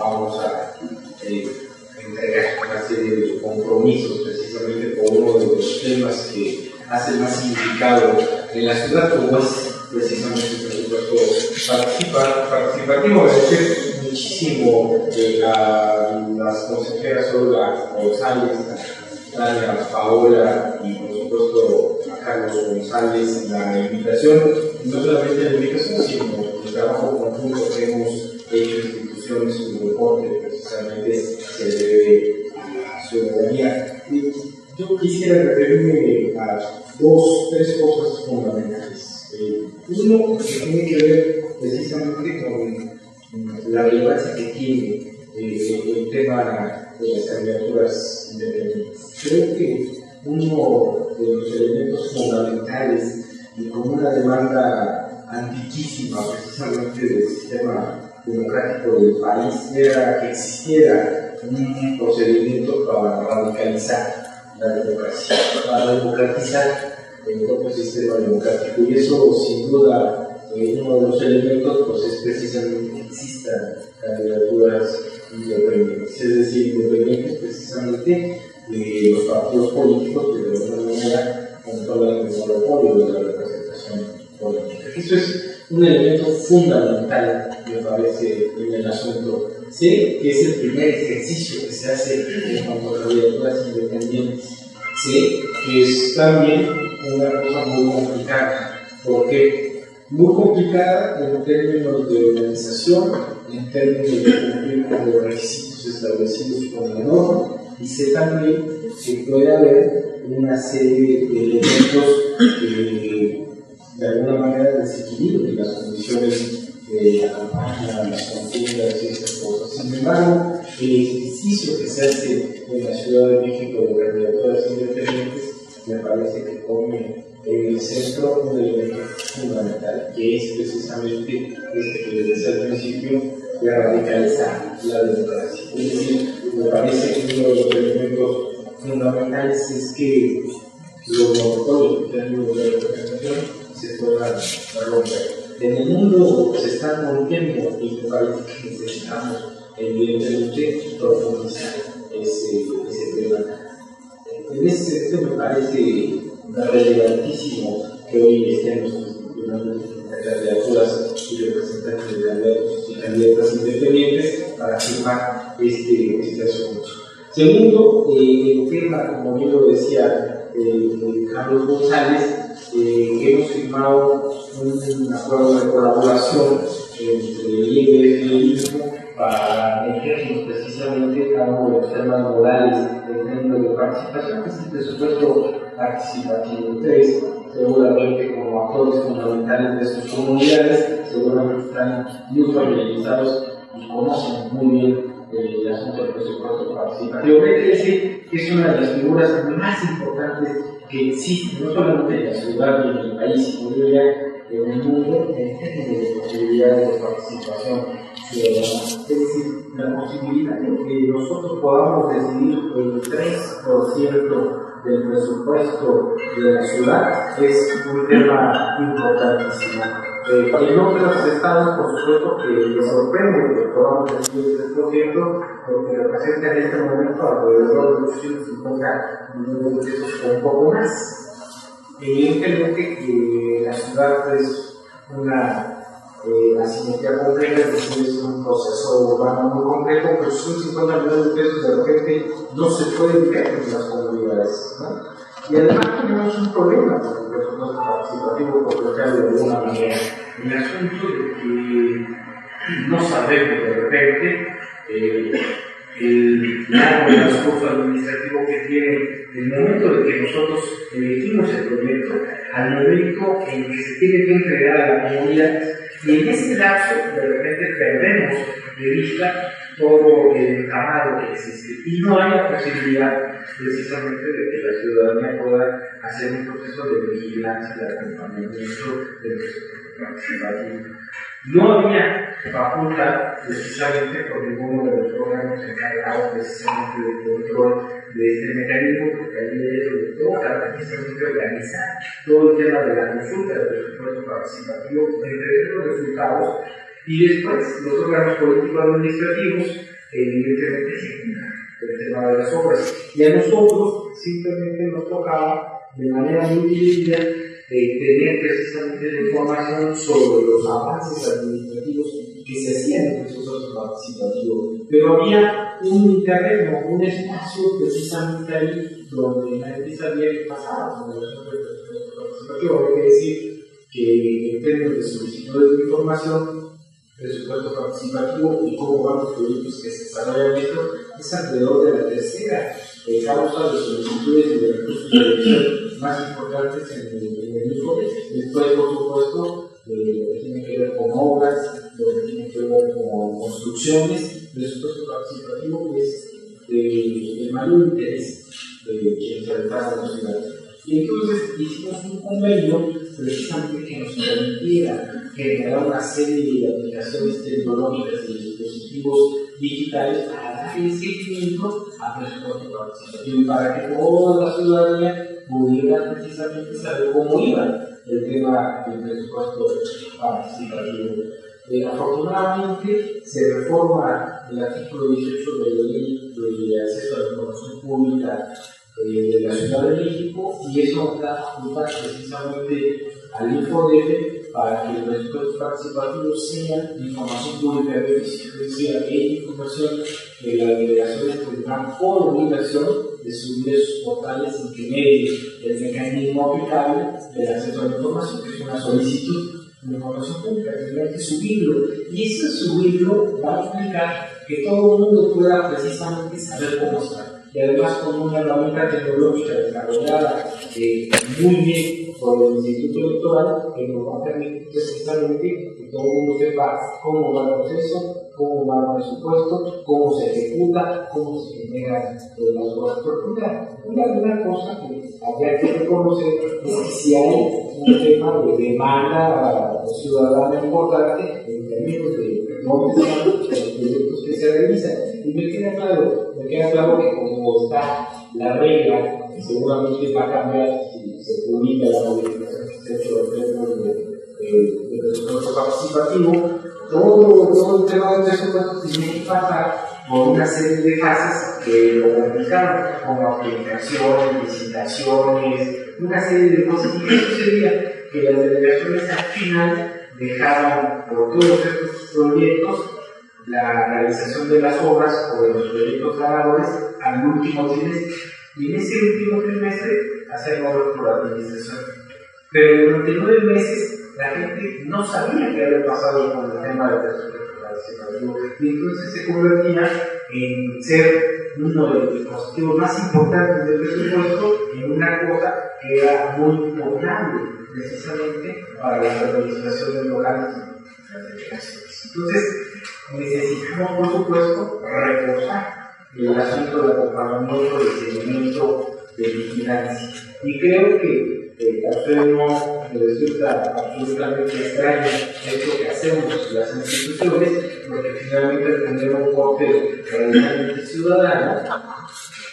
vamos a eh, entregar una serie de compromisos precisamente por uno de los temas que hace más significado en la ciudad, como es precisamente el presupuesto participativo. Agradecer muchísimo a las consejeras Olga González, Tania Paola y por supuesto a Carlos González la invitación, no solamente la invitación, sino el trabajo conjunto que hemos y con una demanda antiquísima precisamente del sistema democrático del país era que existiera un procedimiento para radicalizar la democracia, para democratizar el propio sistema democrático. Y eso, sin duda, eh, uno de los elementos pues, es precisamente que existan candidaturas independientes, es decir, independientes precisamente de los partidos políticos Eso es un elemento fundamental, me parece, en el asunto. Sé que es el primer ejercicio que se hace en cuanto a candidaturas independientes. Sé que es también una cosa muy complicada, porque muy complicada en términos de organización, en términos de cumplir con los requisitos establecidos por la norma, y sé también que puede haber una serie de elementos que de alguna manera desequilibren las condiciones de la campaña, las contiendas y esas cosas. Sin embargo, el ejercicio que se hace en la Ciudad de México de candidaturas independientes me parece que pone en el centro un elemento fundamental, que es precisamente este que les decía al principio, de radicalizar la democracia. Es decir, me parece que uno de los elementos fundamentales es que los monopolios que han de representación se romper. En el mundo se está rompiendo y que necesitamos evidentemente profundizar ese, ese tema. En ese sentido me parece relevantísimo que hoy estemos discutiendo candidaturas y representantes de candidatos y candidatas independientes para firmar este, este asunto. Segundo, eh, el tema, como bien lo decía eh, Carlos González, eh, hemos firmado un acuerdo de colaboración entre el IEF y el ISMO para meternos precisamente a uno de los temas morales en términos de participación, que es el presupuesto participativo. Ustedes, seguramente como actores fundamentales de sus comunidades, seguramente están muy familiarizados y conocen muy bien el asunto del presupuesto participativo. Decir que es una de las figuras más importantes que existen, no solamente en la ciudad y en el país, sino en el mundo, en términos de posibilidades de participación ciudadana. Es decir, la posibilidad de que nosotros podamos decidir el 3% del presupuesto de la ciudad es un tema importantísimo. Eh, en otros estados, por supuesto, que me sorprende que podamos decidir el 3%, porque representa en este momento alrededor de 850 millones de pesos o un poco más. Evidentemente que la ciudad es una eh, asimetría compleja, es decir, es un proceso urbano muy complejo, pero son 50 millones de pesos de repente no se pueden ver en las comunidades. ¿no? Y además tenemos un problema con el presupuesto participativo, por de alguna manera, el asunto de que no sabemos de repente eh, el largo transcurso administrativo que tiene el momento de que nosotros elegimos el proyecto al momento en que se tiene que entregar a la comunidad y en ese lapso de repente perdemos de vista todo el entramado que existe y no hay la posibilidad precisamente de que la ciudadanía pueda hacer un proceso de vigilancia y acompañamiento del proceso participativo. No había facultad, precisamente por ninguno de los órganos encargados precisamente del control de este mecanismo, porque allí ellos toca precisamente organizar todo el tema de la consulta del presupuesto participativo, entregar los resultados. Y después, los órganos políticos administrativos, evidentemente, el tema de las obras. Y a nosotros simplemente nos tocaba de manera muy dividida de tener precisamente la información sobre los avances administrativos que se hacían en procesos participativos. Pero había un terreno, un espacio precisamente ahí donde nadie sabía qué pasaba con el proceso participativo. Hay que decir que en términos de solicitudes de información, presupuesto participativo y cómo van los proyectos que se desarrollan esto, es alrededor de la tercera causa de solicitudes y de recursos de más importantes en el, el Después, por supuesto, lo que tiene que ver con obras, lo que tiene que ver con construcciones, presupuesto participativo que es de, de mayor interés de quienes habitaban la ciudad. Y entonces hicimos un convenio precisamente que nos permitiera generar una serie de aplicaciones tecnológicas y dispositivos digitales para dar seguimiento a participativo y para que toda la ciudadanía pudiera precisamente saber cómo iba el tema del presupuesto participativo. Eh, afortunadamente se reforma el artículo 18 de la ley de acceso a la información pública eh, de la Ciudad de México y eso da facultad precisamente al INFODEF para que el presupuesto participativo sea información pública de beneficio, es decir, aquella información que las delegaciones tendrán por obligación de subir a sus portales en que medie el mecanismo aplicable del acceso a la información, que es una solicitud de información pública, tendrán que subirlo. Y ese subirlo va a implicar que todo el mundo pueda precisamente saber cómo está y además con una herramienta tecnológica desarrollada eh, muy bien por el Instituto Electoral que nos va a permitir precisamente que todo el mundo sepa cómo va el proceso, cómo va el presupuesto, cómo se ejecuta, cómo se generan eh, las obras. Pero una, una cosa que habría que reconocer es que si hay un tema de demanda ciudadana importante en términos de los proyectos que se realizan. Y me queda claro, me queda claro que como está la regla, que seguramente va a cambiar si se publica la modificación que se ha hecho en términos de, de, presupuesto participativo, todo, todo el tema del presupuesto tiene que pasar por una serie de fases que lo complicaron, como aplicaciones, licitaciones, una serie de cosas. Y eso sería que las delegaciones al final dejaban por todos estos proyectos la realización de las obras o de los proyectos ganadores al último trimestre. Y en ese último trimestre hacer obras por administración. Pero durante nueve meses la gente no sabía qué había pasado con el tema del presupuesto y entonces se convertía en ser uno de los dispositivos más importantes del presupuesto en una cosa que era muy importante precisamente para las administraciones locales Entonces, necesitamos, por supuesto, reforzar el asunto del acompañamiento, del seguimiento, de vigilancia. Y creo que eh, usted no resulta absolutamente extraño esto que hacemos las instituciones, porque finalmente tener un corte realmente ciudadano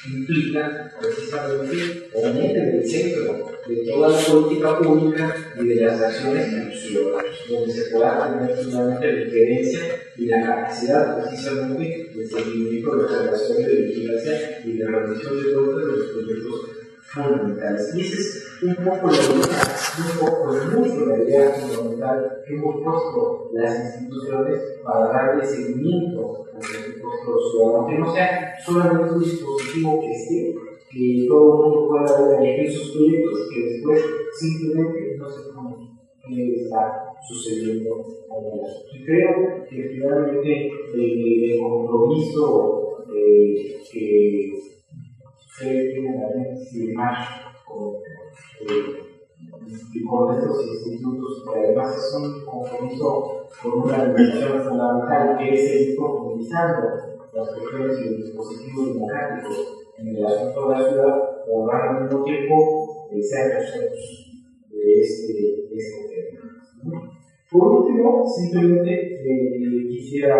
implica precisamente poner en el centro de toda la política pública y de las acciones de los ciudadanos, donde se pueda tener finalmente la diferencia y la capacidad precisamente de seguimiento de observación de vigilancia y de rendición de cuentas de los proyectos fundamentales. Y esa es un poco la idea, un poco mucho la idea fundamental que hemos puesto las instituciones para darle seguimiento a los ciudadanos, que no sea solamente un dispositivo que esté, que todo el mundo pueda elegir sus proyectos, que después simplemente no se conoce qué está sucediendo. Y creo que finalmente el compromiso eh, que también firmar con, eh, con estos institutos, que además es un compromiso con una dimensión fundamental que es ir profundizando las cuestiones y los dispositivos democráticos en el asunto de la ciudad, o al mismo tiempo ser personas de este, de este tema. Por último, simplemente eh, quisiera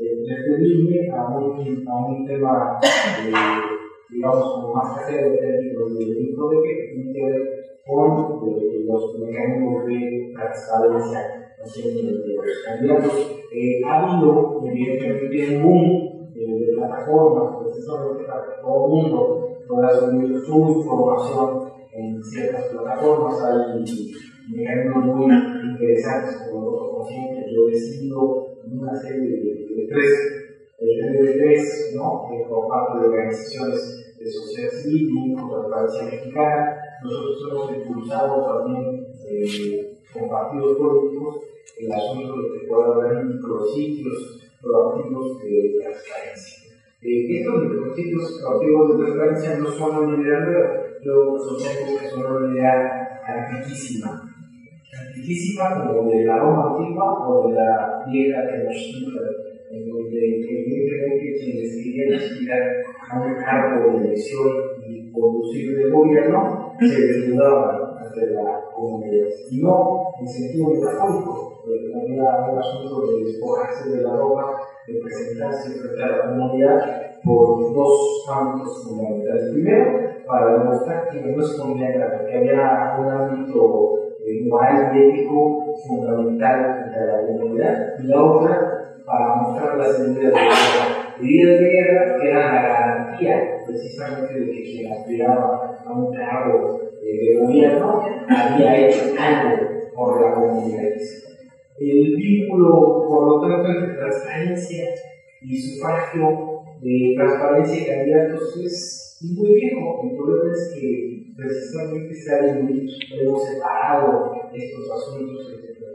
eh, referirme a un, a un tema eh, digamos, como más casero en términos de de que tiene que ver con eh, los mecanismos de transparencia de los candidatos. Eh, ha habido, evidentemente, un boom eh, de plataformas, precisamente para que todo el mundo pueda subir su información en ciertas plataformas. Hay mecanismos muy interesantes como el consciente. Yo he sido una serie de, tres, de tres, ¿no? por parte de organizaciones de sociedad civil con la Mexicana. Nosotros hemos impulsado también eh, con partidos políticos el asunto de que pueda haber micrositios proactivos de transparencia. Eh, estos micrositios proactivos de transparencia no son una idea nueva, yo sostengo que son una idea antiquísima. Antiquísima como de la Roma antigua o de la vieja Tenochtitlan, en donde evidentemente quienes querían aspirar a un cargo de elección y conducir el gobierno se desnudaban ante la comunidad. Y no en sentido metafórico, había un asunto de despojarse de la ropa, de presentarse frente a la comunidad por dos ámbitos fundamentales. Primero, para demostrar que no es comunidad que había un ámbito eh, moral y ético fundamental frente a la comunidad, y la otra, para medidas de guerra. Medidas de guerra que eran la garantía precisamente de que quien aspiraba a un cargo eh, de gobierno había hecho algo por la comunidad. El vínculo, por lo tanto, entre transparencia y sufragio de transparencia y candidatos es muy viejo. El problema es que precisamente se ha hemos separado estos asuntos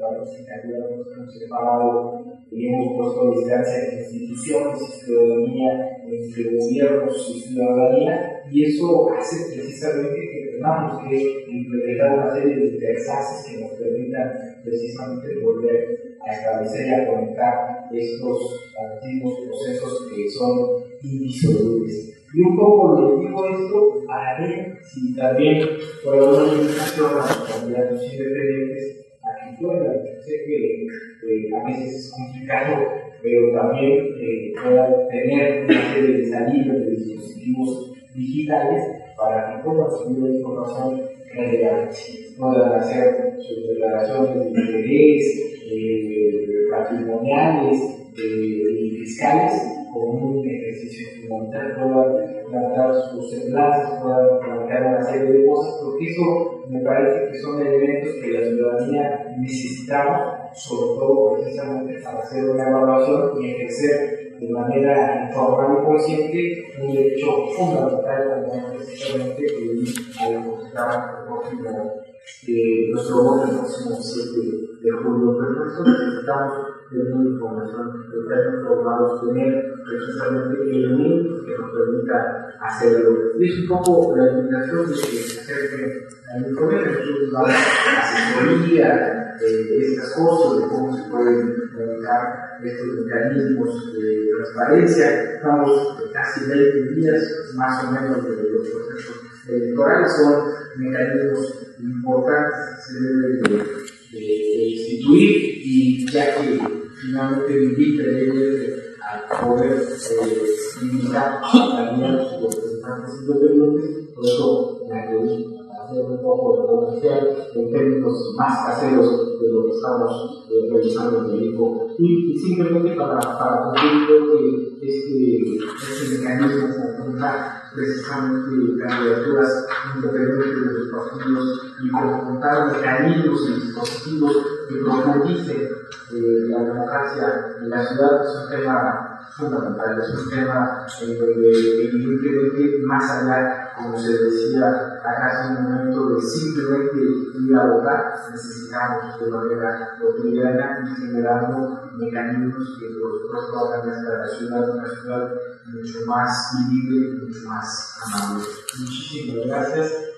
transparencia y candidatos, hemos separado y hemos puesto distancia entre instituciones y ciudadanía, entre gobiernos y ciudadanía, y eso hace precisamente que tengamos que implementar una serie de interfaces que nos permitan precisamente volver a establecer y a conectar estos antiguos procesos que son indisolubles. Y un poco lo digo esto para ver si también por alguna invitación a los independientes a que puedan, sé que eh, a veces es complicado, pero también eh, puedan tener una serie de salidas de dispositivos digitales para que puedan subir la información relevante. Puedan hacer sus declaraciones de interés, eh, patrimoniales y fiscales como un ejercicio fundamental. Puedan plantear sus enlaces, puedan plantear una serie de cosas, porque eso me parece que son elementos que la ciudadanía necesitamos, sobre todo precisamente para hacer una evaluación y ejercer de manera informal y consciente un derecho fundamental como precisamente el a la próximo de nuestro voto el próximo 7 de julio. Pero nosotros necesitamos tener información, estar informados, tener precisamente elementos que nos permita hacerlo. Es un poco la invitación de que se acerquen al informe, nosotros damos asesoría de estas cosas, de cómo se pueden manejar estos mecanismos de transparencia. Estamos casi 20 días más o menos de los procesos electorales, son mecanismos importantes que se deben de, instituir y ya que finalmente invita a poder eh, invitar a y representantes independientes, por eso me un poco de comercial en términos más caseros de lo que estamos eh, realizando en el equipo. Y, simplemente para, para concluir, creo que este, este mecanismo conjuntar precisamente candidaturas independientes de los partidos y conjuntar mecanismos y dispositivos que profundicen eh, la democracia en la ciudad es un tema fundamental, es un tema donde evidentemente más allá, como se decía acá hace un momento, de simplemente ir a votar, necesitamos de manera cotidiana y generando mecanismos que por supuesto hagan la ciudad una ciudad mucho más vivible, mucho más amable. Muchísimas gracias.